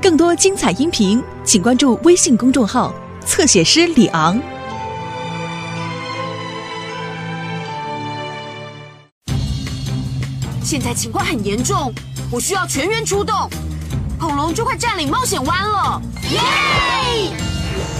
更多精彩音频，请关注微信公众号“侧写师李昂”。现在情况很严重，我需要全员出动。恐龙就快占领冒险湾了，耶！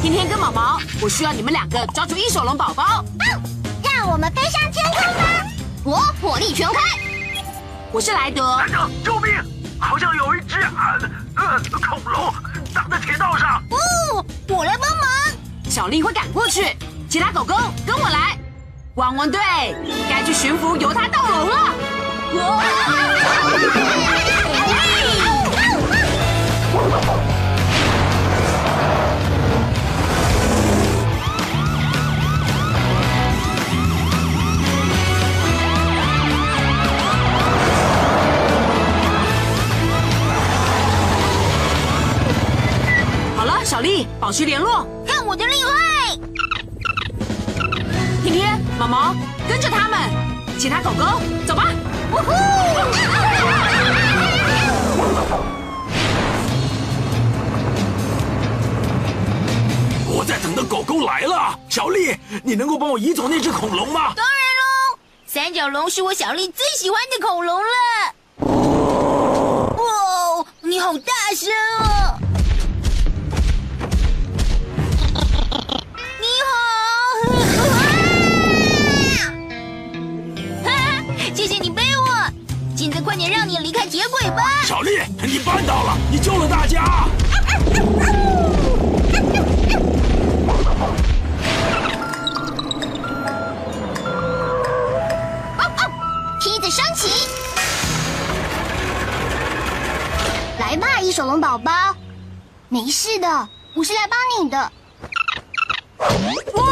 天天跟毛毛，我需要你们两个抓住一手龙宝宝。让我们飞上天空吧！我火力全开。我是莱德。莱德，救命！好像有一只呃恐龙挡在铁道上。不，我来帮忙。小丽会赶过去，其他狗狗跟我来。汪汪队该去驯服犹他盗龙了。好 毛毛跟着他们，其他狗狗走吧。呜呼！我在等的狗狗来了，小丽，你能够帮我移走那只恐龙吗？当然喽，三角龙是我小丽最喜欢的恐龙了。哇，你好大声哦！离开铁轨吧。小丽，你办到了，你救了大家。梯子升起，来吧，一手龙宝宝，没事的，我是来帮你的。哇！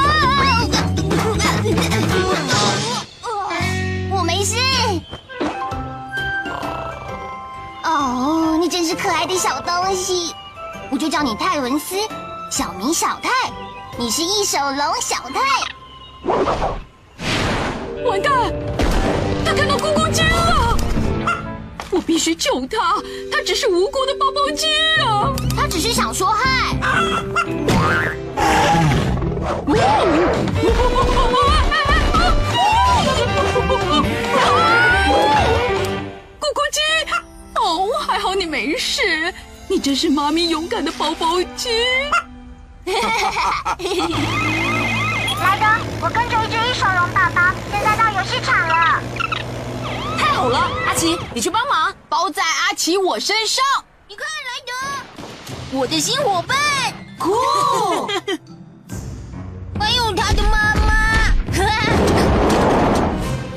我没事。是可爱的小东西，我就叫你泰文斯，小名小泰，你是一手龙小泰。完蛋！他看到咕咕鸡了，我必须救他，他只是无辜的包包鸡啊！他只是想说嗨。没事，你真是妈咪勇敢的宝宝鸡。来的，我跟着一只一手龙宝宝，现在到游戏场了。太好了，阿奇，你去帮忙，包在阿奇我身上。你看，莱德，我的新伙伴，酷！还有他的妈妈。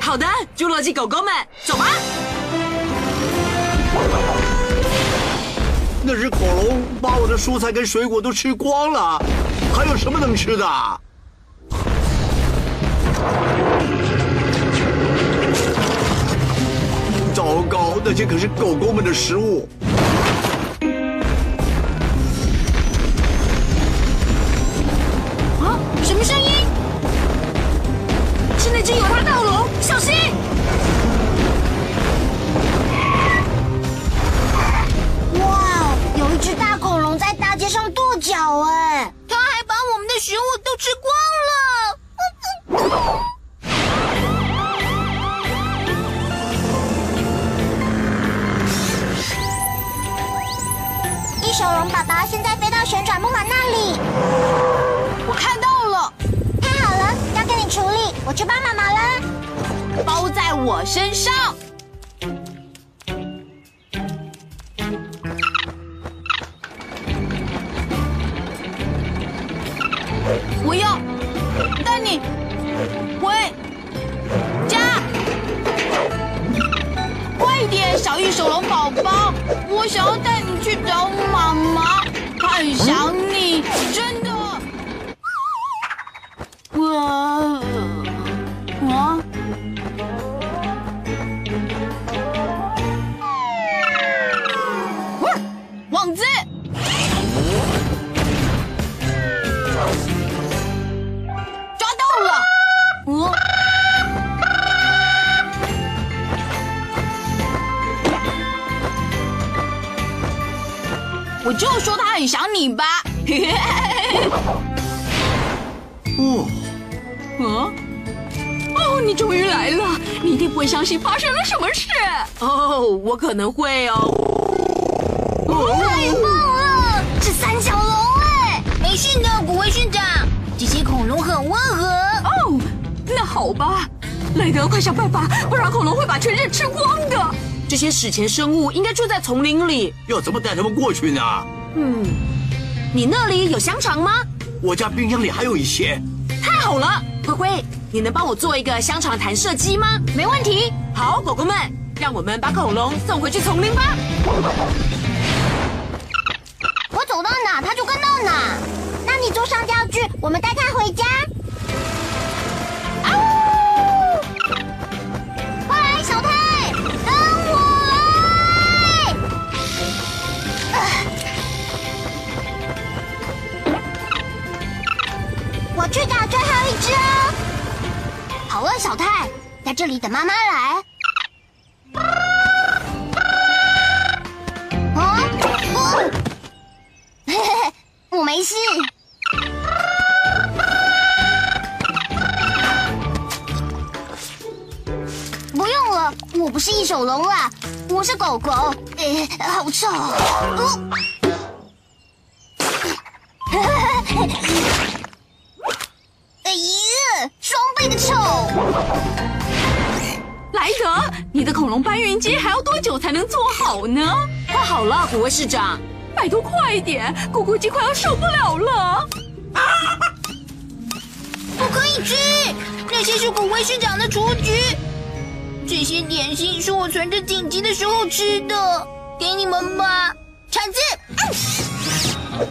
好的，侏罗纪狗狗们，走吧。那只恐龙把我的蔬菜跟水果都吃光了，还有什么能吃的？糟糕，那些可是狗狗们的食物。啊，什么声音？是那只有它到了，一手龙宝宝现在飞到旋转木马那里，我看到了，太好了，交给你处理，我去帮妈妈了。包在我身上。想要带你去找妈妈，她很想想你吧。哦，啊！哦，你终于来了！你一定不会相信发生了什么事。哦，我可能会哦。太棒了，是三角龙哎！没事的，古威训长，这些恐龙很温和。哦，那好吧，莱德，快想办法，不然恐龙会把全镇吃光的。这些史前生物应该住在丛林里。要怎么带他们过去呢？嗯，你那里有香肠吗？我家冰箱里还有一些。太好了，灰灰，你能帮我做一个香肠弹射机吗？没问题。好，狗狗们，让我们把恐龙送回去丛林吧。我走到哪，它就跟到哪。那你坐上钓具，我们带它回家。小太，在这里等妈妈来。啊！嘿嘿嘿，我没事。不用了，我不是异手龙啦，我是狗狗。诶，好臭！哦你的恐龙搬运机还要多久才能做好呢？快好了，古威市长。拜托快一点，咕咕鸡快要受不了了。不可以吃，那些是古威市长的雏菊。这些点心是我存着紧急的时候吃的，给你们吧。铲子，跟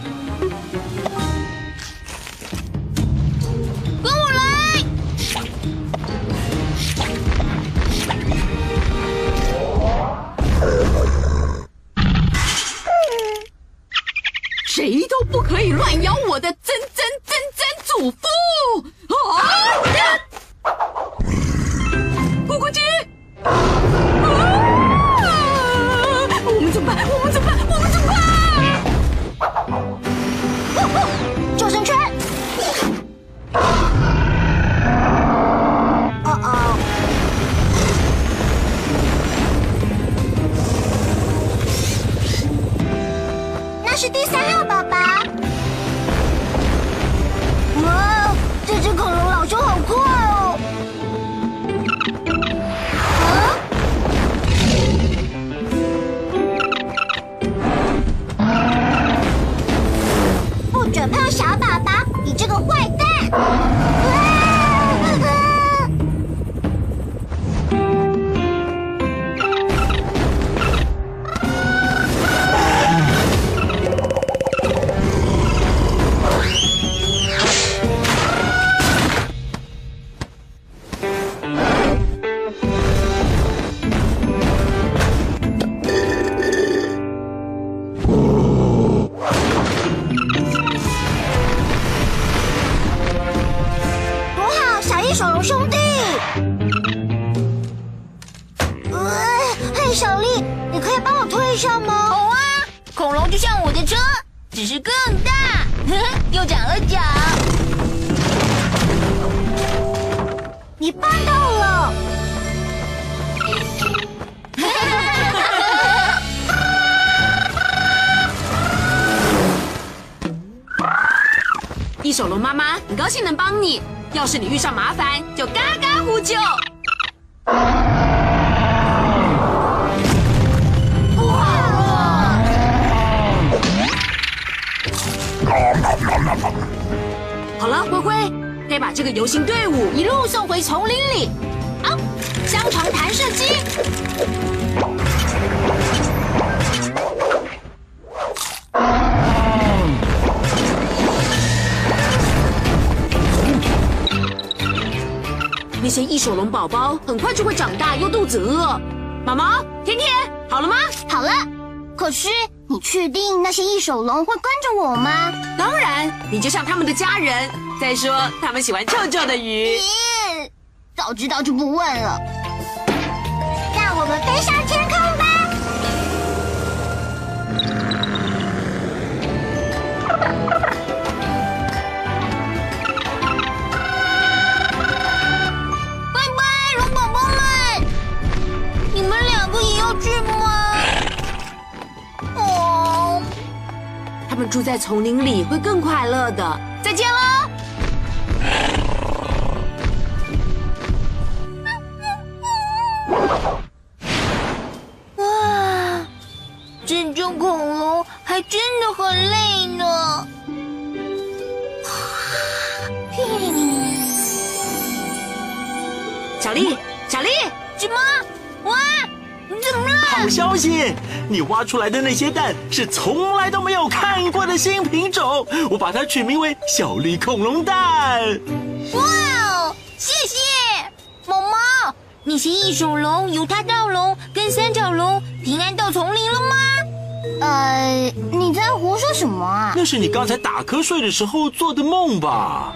谁都不可以乱咬我的曾曾曾曾祖父！不准碰车，只是更大，呵呵，又长了脚。你办到了！一手龙妈妈很高兴能帮你，要是你遇上麻烦，就嘎游行队伍一路送回丛林里。啊，香肠弹射机。那些异手龙宝宝很快就会长大，又肚子饿。毛毛、甜甜，好了吗？好了，可是你确定那些异手龙会跟着我吗？当然，你就像他们的家人。再说，他们喜欢臭臭的鱼。咦，早知道就不问了。那我们飞上天他们住在丛林里会更快乐的。再见喽！哇，这种恐龙还真的很累呢。小丽，小丽，什么？好消息！你挖出来的那些蛋是从来都没有看过的新品种，我把它取名为小丽恐龙蛋。哇哦，谢谢毛毛。你是翼手龙、犹他盗龙跟三角龙平安到丛林了吗？呃，你在胡说什么啊？那是你刚才打瞌睡的时候做的梦吧？